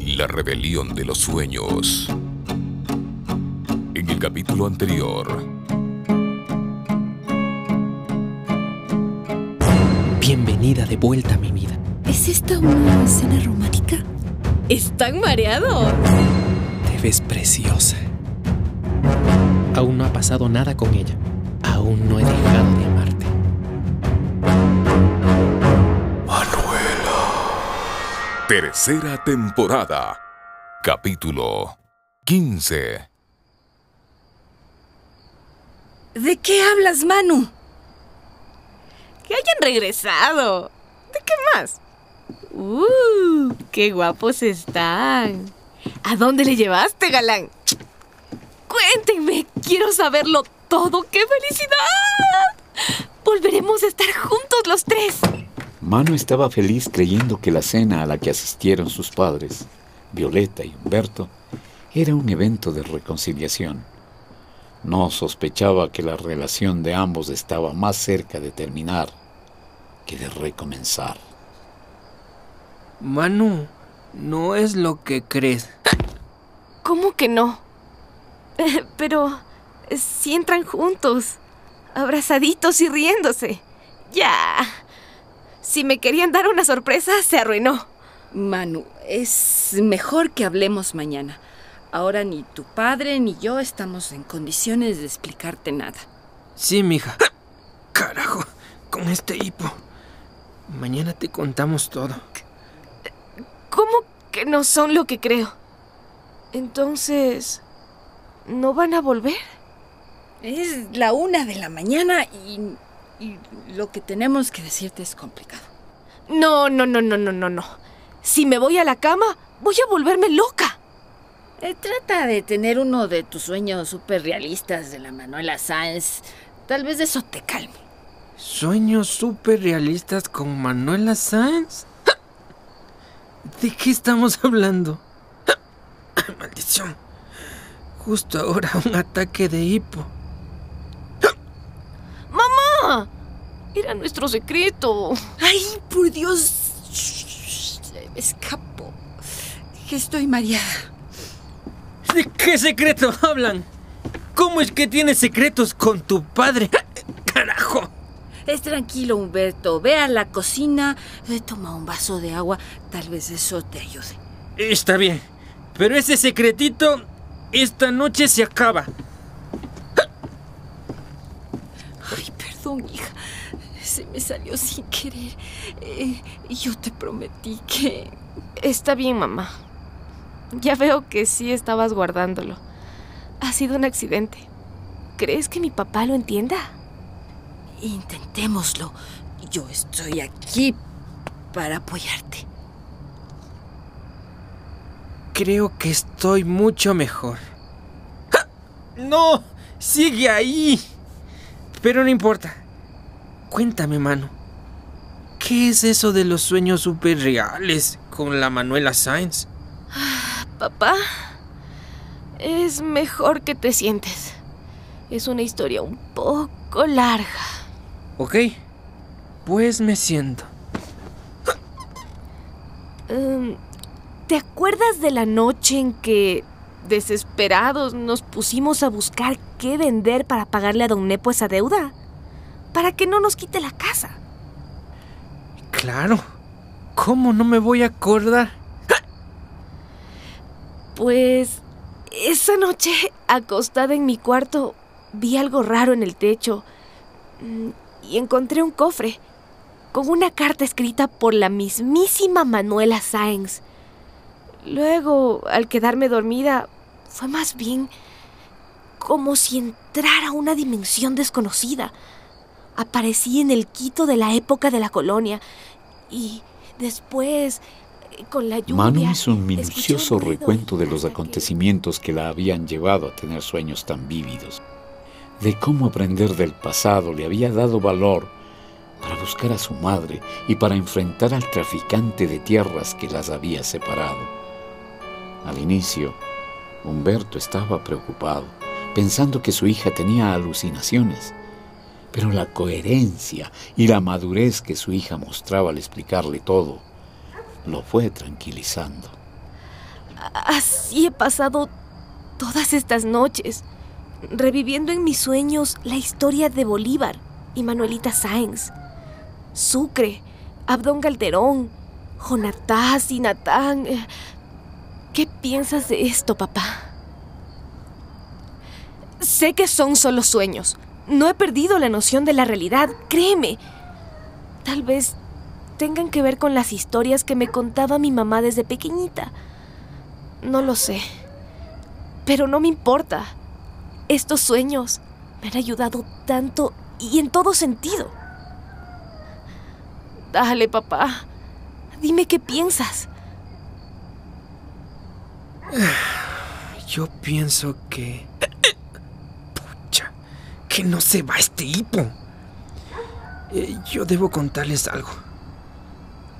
La rebelión de los sueños. En el capítulo anterior. Bienvenida de vuelta a mi vida. ¿Es esta una escena romántica? ¡Están mareados! Te ves preciosa. Aún no ha pasado nada con ella. Aún no he dejado de Tercera temporada. Capítulo 15. ¿De qué hablas, Manu? ¡Que hayan regresado! ¿De qué más? ¡Uh! ¡Qué guapos están! ¿A dónde le llevaste, galán? Cuéntenme, quiero saberlo todo. ¡Qué felicidad! Volveremos a estar juntos los tres. Mano estaba feliz creyendo que la cena a la que asistieron sus padres, Violeta y Humberto, era un evento de reconciliación. No sospechaba que la relación de ambos estaba más cerca de terminar que de recomenzar. Manu, no es lo que crees. ¿Cómo que no? Eh, Pero eh, si entran juntos, abrazaditos y riéndose. Ya. Si me querían dar una sorpresa, se arruinó. Manu, es mejor que hablemos mañana. Ahora ni tu padre ni yo estamos en condiciones de explicarte nada. Sí, mija. Carajo, con este hipo. Mañana te contamos todo. ¿Cómo que no son lo que creo? Entonces, ¿no van a volver? Es la una de la mañana y, y lo que tenemos que decirte es complicado. No, no, no, no, no, no, no. Si me voy a la cama, voy a volverme loca. Eh, trata de tener uno de tus sueños súper realistas de la Manuela Sáenz. Tal vez eso te calme. ¿Sueños súper realistas con Manuela Sáenz? ¿De qué estamos hablando? Maldición. Justo ahora un ataque de hipo. ¡Mamá! Era nuestro secreto. ¡Ay, por Dios! Se me escapó. Que estoy mareada. ¿De qué secreto hablan? ¿Cómo es que tienes secretos con tu padre? ¡Carajo! Es tranquilo, Humberto. Ve a la cocina, eh, toma un vaso de agua. Tal vez eso te ayude. Está bien, pero ese secretito esta noche se acaba. Ay, perdón, hija. Se me salió sin querer. Eh, yo te prometí que... Está bien, mamá. Ya veo que sí estabas guardándolo. Ha sido un accidente. ¿Crees que mi papá lo entienda? Intentémoslo. Yo estoy aquí para apoyarte. Creo que estoy mucho mejor. ¡Ja! ¡No! ¡Sigue ahí! Pero no importa. Cuéntame, mano. ¿Qué es eso de los sueños super reales con la Manuela Sainz? Papá, es mejor que te sientes. Es una historia un poco larga. Ok, pues me siento. Um, ¿Te acuerdas de la noche en que, desesperados, nos pusimos a buscar qué vender para pagarle a don Nepo esa deuda? Para que no nos quite la casa. Claro. ¿Cómo no me voy a acordar? Pues esa noche, acostada en mi cuarto, vi algo raro en el techo mm, y encontré un cofre con una carta escrita por la mismísima Manuela Sáenz. Luego, al quedarme dormida, fue más bien como si entrara a una dimensión desconocida. Aparecí en el Quito de la época de la colonia y después con la lluvia. Manu hizo un minucioso recuento de los acontecimientos que la habían llevado a tener sueños tan vívidos, de cómo aprender del pasado le había dado valor para buscar a su madre y para enfrentar al traficante de tierras que las había separado. Al inicio, Humberto estaba preocupado, pensando que su hija tenía alucinaciones, pero la coherencia y la madurez que su hija mostraba al explicarle todo lo fue tranquilizando. Así he pasado todas estas noches, reviviendo en mis sueños la historia de Bolívar y Manuelita Sáenz, Sucre, Abdón Calderón, Jonatás y Natán. ¿Qué piensas de esto, papá? Sé que son solo sueños. No he perdido la noción de la realidad, créeme. Tal vez tengan que ver con las historias que me contaba mi mamá desde pequeñita. No lo sé. Pero no me importa. Estos sueños me han ayudado tanto y en todo sentido. Dale, papá. Dime qué piensas. Yo pienso que... Que no se va este hipo. Eh, yo debo contarles algo.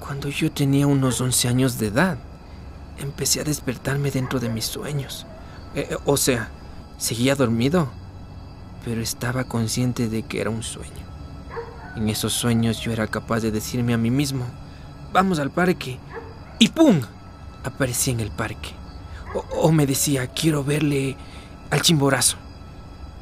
Cuando yo tenía unos 11 años de edad, empecé a despertarme dentro de mis sueños. Eh, o sea, seguía dormido, pero estaba consciente de que era un sueño. En esos sueños yo era capaz de decirme a mí mismo, vamos al parque. Y ¡pum! Aparecí en el parque. O me decía, quiero verle al chimborazo.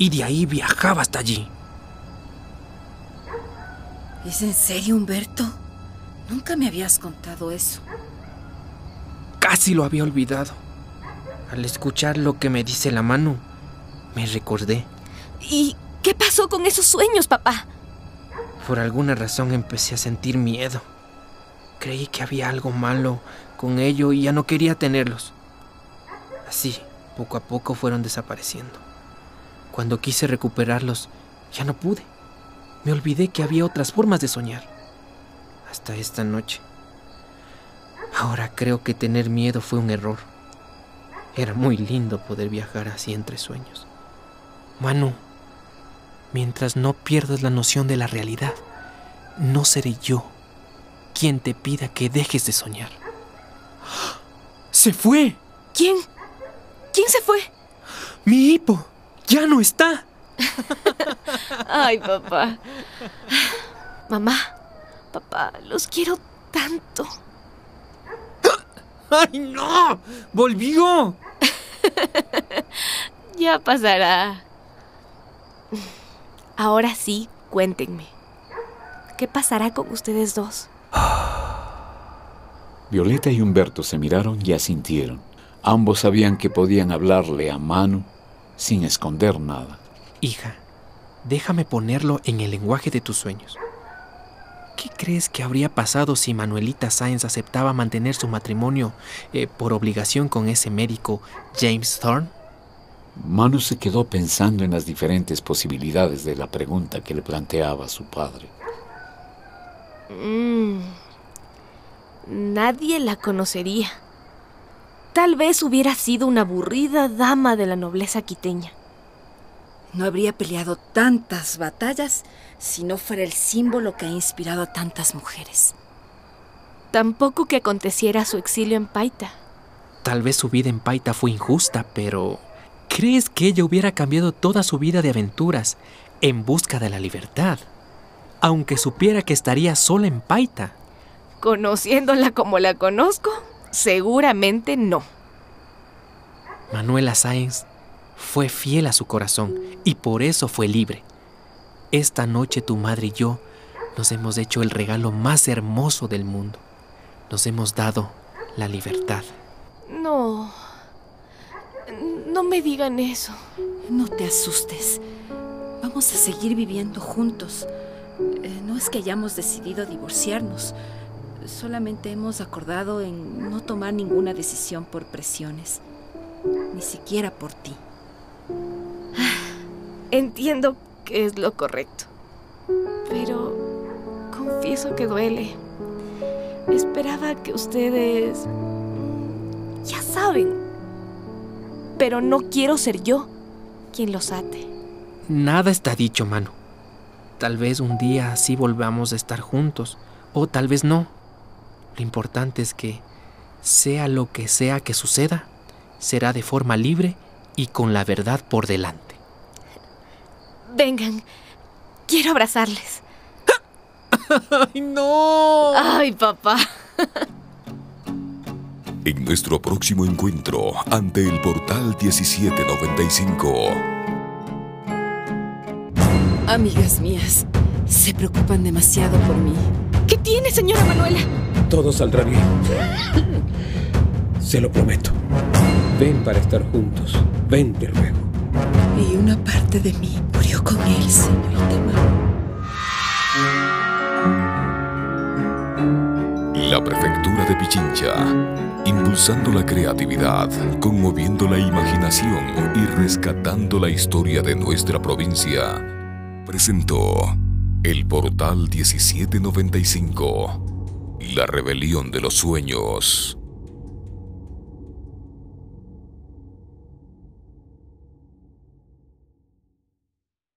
Y de ahí viajaba hasta allí. ¿Es en serio, Humberto? Nunca me habías contado eso. Casi lo había olvidado. Al escuchar lo que me dice la mano, me recordé. ¿Y qué pasó con esos sueños, papá? Por alguna razón empecé a sentir miedo. Creí que había algo malo con ello y ya no quería tenerlos. Así, poco a poco fueron desapareciendo. Cuando quise recuperarlos, ya no pude. Me olvidé que había otras formas de soñar. Hasta esta noche. Ahora creo que tener miedo fue un error. Era muy lindo poder viajar así entre sueños. Manu, mientras no pierdas la noción de la realidad, no seré yo quien te pida que dejes de soñar. ¡Se fue! ¿Quién? ¿Quién se fue? ¡Mi hipo! ¡Ya no está! Ay, papá. Mamá, papá, los quiero tanto. ¡Ay, no! ¡Volvió! Ya pasará. Ahora sí, cuéntenme. ¿Qué pasará con ustedes dos? Violeta y Humberto se miraron y asintieron. Ambos sabían que podían hablarle a Manu sin esconder nada. Hija, déjame ponerlo en el lenguaje de tus sueños. ¿Qué crees que habría pasado si Manuelita Sáenz aceptaba mantener su matrimonio eh, por obligación con ese médico James Thorne? Manu se quedó pensando en las diferentes posibilidades de la pregunta que le planteaba su padre. Mm. Nadie la conocería. Tal vez hubiera sido una aburrida dama de la nobleza quiteña. No habría peleado tantas batallas si no fuera el símbolo que ha inspirado a tantas mujeres. Tampoco que aconteciera su exilio en Paita. Tal vez su vida en Paita fue injusta, pero ¿crees que ella hubiera cambiado toda su vida de aventuras en busca de la libertad? Aunque supiera que estaría sola en Paita. Conociéndola como la conozco, seguramente no. Manuela Sáenz fue fiel a su corazón y por eso fue libre. Esta noche tu madre y yo nos hemos hecho el regalo más hermoso del mundo. Nos hemos dado la libertad. No. No me digan eso. No te asustes. Vamos a seguir viviendo juntos. Eh, no es que hayamos decidido divorciarnos. Solamente hemos acordado en no tomar ninguna decisión por presiones. Ni siquiera por ti. Entiendo que es lo correcto. Pero confieso que duele. Esperaba que ustedes... Ya saben. Pero no quiero ser yo quien los ate. Nada está dicho, mano. Tal vez un día sí volvamos a estar juntos, o tal vez no. Lo importante es que, sea lo que sea que suceda, será de forma libre y con la verdad por delante. Vengan, quiero abrazarles. ¡Ay, no! Ay, papá. En nuestro próximo encuentro ante el portal 1795. Amigas mías, se preocupan demasiado por mí. ¿Qué tiene, señora Manuela? Todo saldrá bien. Se lo prometo. Ven para estar juntos. Ven, te ruego. Y una parte de mí murió con él, señorita. La Prefectura de Pichincha, impulsando la creatividad, conmoviendo la imaginación y rescatando la historia de nuestra provincia, presentó El Portal 1795, La Rebelión de los Sueños.